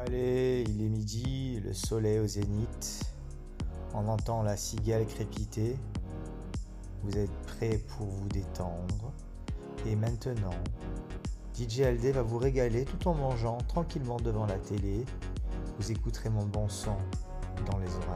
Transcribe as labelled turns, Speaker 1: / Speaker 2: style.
Speaker 1: Allez, il est midi, le soleil au zénith. On entend la cigale crépiter. Vous êtes prêts pour vous détendre. Et maintenant, DJ Aldé va vous régaler tout en mangeant tranquillement devant la télé. Vous écouterez mon bon son dans les oreilles.